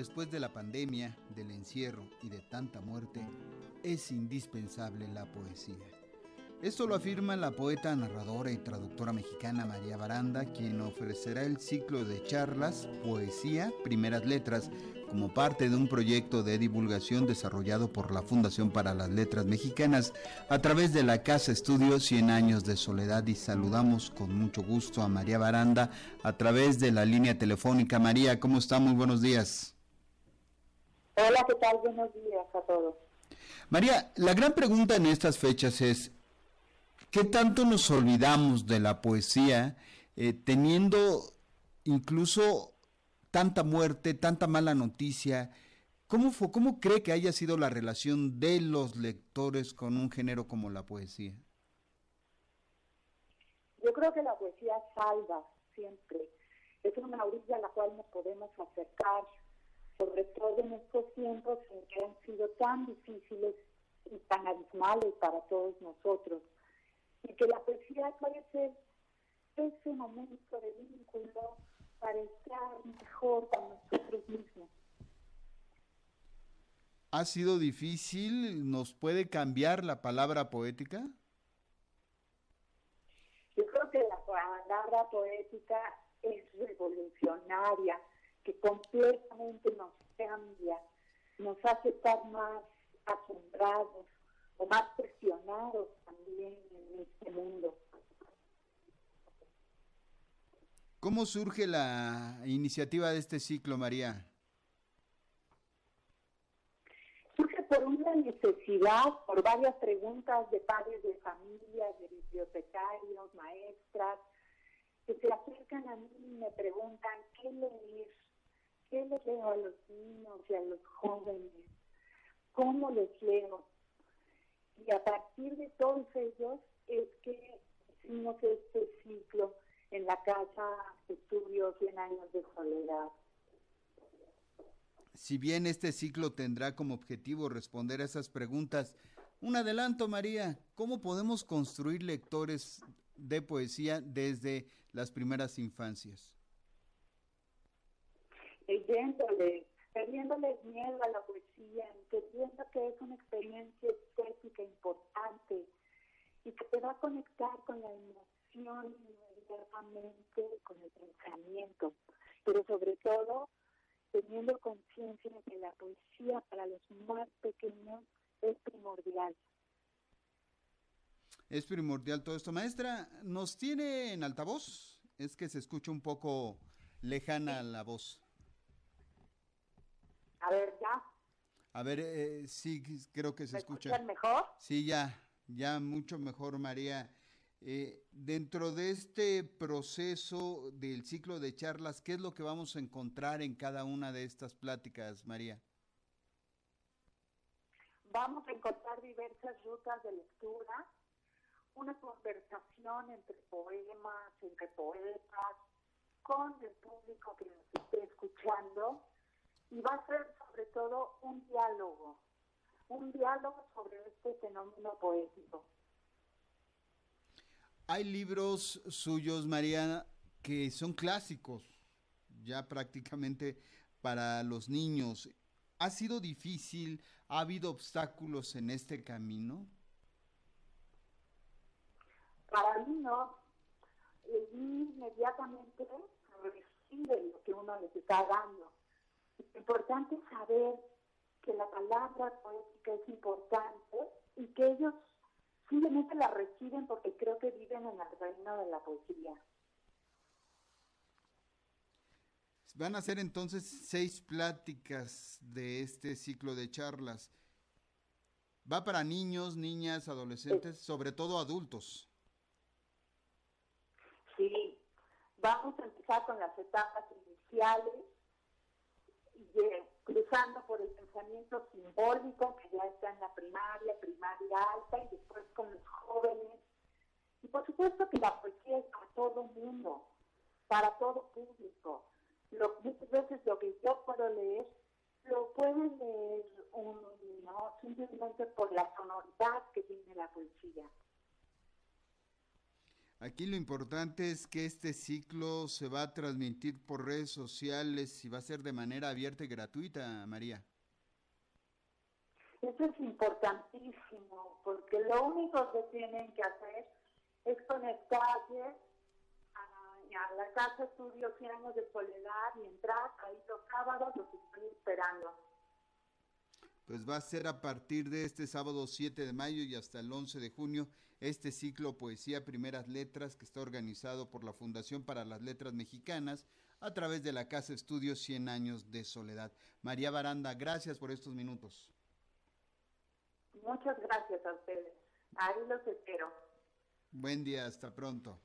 después de la pandemia, del encierro y de tanta muerte, es indispensable la poesía. Esto lo afirma la poeta, narradora y traductora mexicana María Baranda, quien ofrecerá el ciclo de charlas Poesía, Primeras Letras, como parte de un proyecto de divulgación desarrollado por la Fundación para las Letras Mexicanas a través de la Casa Estudio 100 Años de Soledad y saludamos con mucho gusto a María Baranda a través de la línea telefónica. María, ¿cómo está? Buenos días. Hola, ¿qué tal? Buenos días a todos. María, la gran pregunta en estas fechas es, ¿Qué tanto nos olvidamos de la poesía eh, teniendo incluso tanta muerte, tanta mala noticia? ¿Cómo, fue, ¿Cómo cree que haya sido la relación de los lectores con un género como la poesía? Yo creo que la poesía salva siempre. Es una orilla a la cual nos podemos acercar, sobre todo en estos tiempos en que han sido tan difíciles y tan abismales para todos nosotros y que la poesía puede ser ese momento de vínculo para estar mejor con nosotros mismos. ¿Ha sido difícil? ¿Nos puede cambiar la palabra poética? Yo creo que la palabra poética es revolucionaria, que completamente nos cambia, nos hace estar más asombrados o más cuestionados también en este mundo. ¿Cómo surge la iniciativa de este ciclo, María? Surge por una necesidad, por varias preguntas de padres de familia, de bibliotecarios, maestras, que se acercan a mí y me preguntan qué leer, qué les leo a los niños y a los jóvenes, cómo les leo. Y a partir de todos ellos es que hicimos este ciclo en la Casa Estudios 100 años de soledad. Si bien este ciclo tendrá como objetivo responder a esas preguntas, un adelanto, María, ¿cómo podemos construir lectores de poesía desde las primeras infancias? Leyéndoles, perdiéndoles miedo a la poesía, entendiendo que es una experiencia estética importante y que te va a conectar con la emoción inmediatamente, con el pensamiento, pero sobre todo teniendo conciencia de que la poesía para los más pequeños es primordial. Es primordial todo esto. Maestra, ¿nos tiene en altavoz? Es que se escucha un poco lejana la voz. A ver, ya. A ver, eh, sí, creo que se ¿Me escucha. escuchan mejor? Sí, ya, ya mucho mejor, María. Eh, dentro de este proceso del ciclo de charlas, ¿qué es lo que vamos a encontrar en cada una de estas pláticas, María? Vamos a encontrar diversas rutas de lectura, una conversación entre poemas, entre poetas, con el público que nos esté escuchando, y va a ser sobre todo un diálogo, un diálogo sobre este fenómeno poético. Hay libros suyos, María, que son clásicos, ya prácticamente para los niños. ¿Ha sido difícil? ¿Ha habido obstáculos en este camino? Para mí no, el niño inmediatamente recibe lo que uno les está dando. Importante saber que la palabra poética es importante y que ellos simplemente la reciben porque creo que viven en el reino de la poesía. Van a ser entonces seis pláticas de este ciclo de charlas. Va para niños, niñas, adolescentes, sobre todo adultos. Sí, vamos a empezar con las etapas iniciales, cruzando por el pensamiento simbólico que ya está en la primaria, primaria alta, y después con los jóvenes. Y por supuesto que la poesía es para todo mundo, para todo público. Lo, muchas veces lo que yo puedo leer, lo pueden leer un niño simplemente por la sonoridad que tiene la poesía. Aquí lo importante es que este ciclo se va a transmitir por redes sociales y va a ser de manera abierta y gratuita, María. Eso es importantísimo, porque lo único que tienen que hacer es conectarse a, la Casa Estudio 100 años de soledad y entrar ahí los sábados, los estoy esperando. Pues va a ser a partir de este sábado 7 de mayo y hasta el 11 de junio este ciclo Poesía Primeras Letras que está organizado por la Fundación para las Letras Mexicanas a través de la Casa Estudio 100 años de soledad. María Baranda, gracias por estos minutos. Muchas gracias a ustedes. Ahí los espero. Buen día, hasta pronto.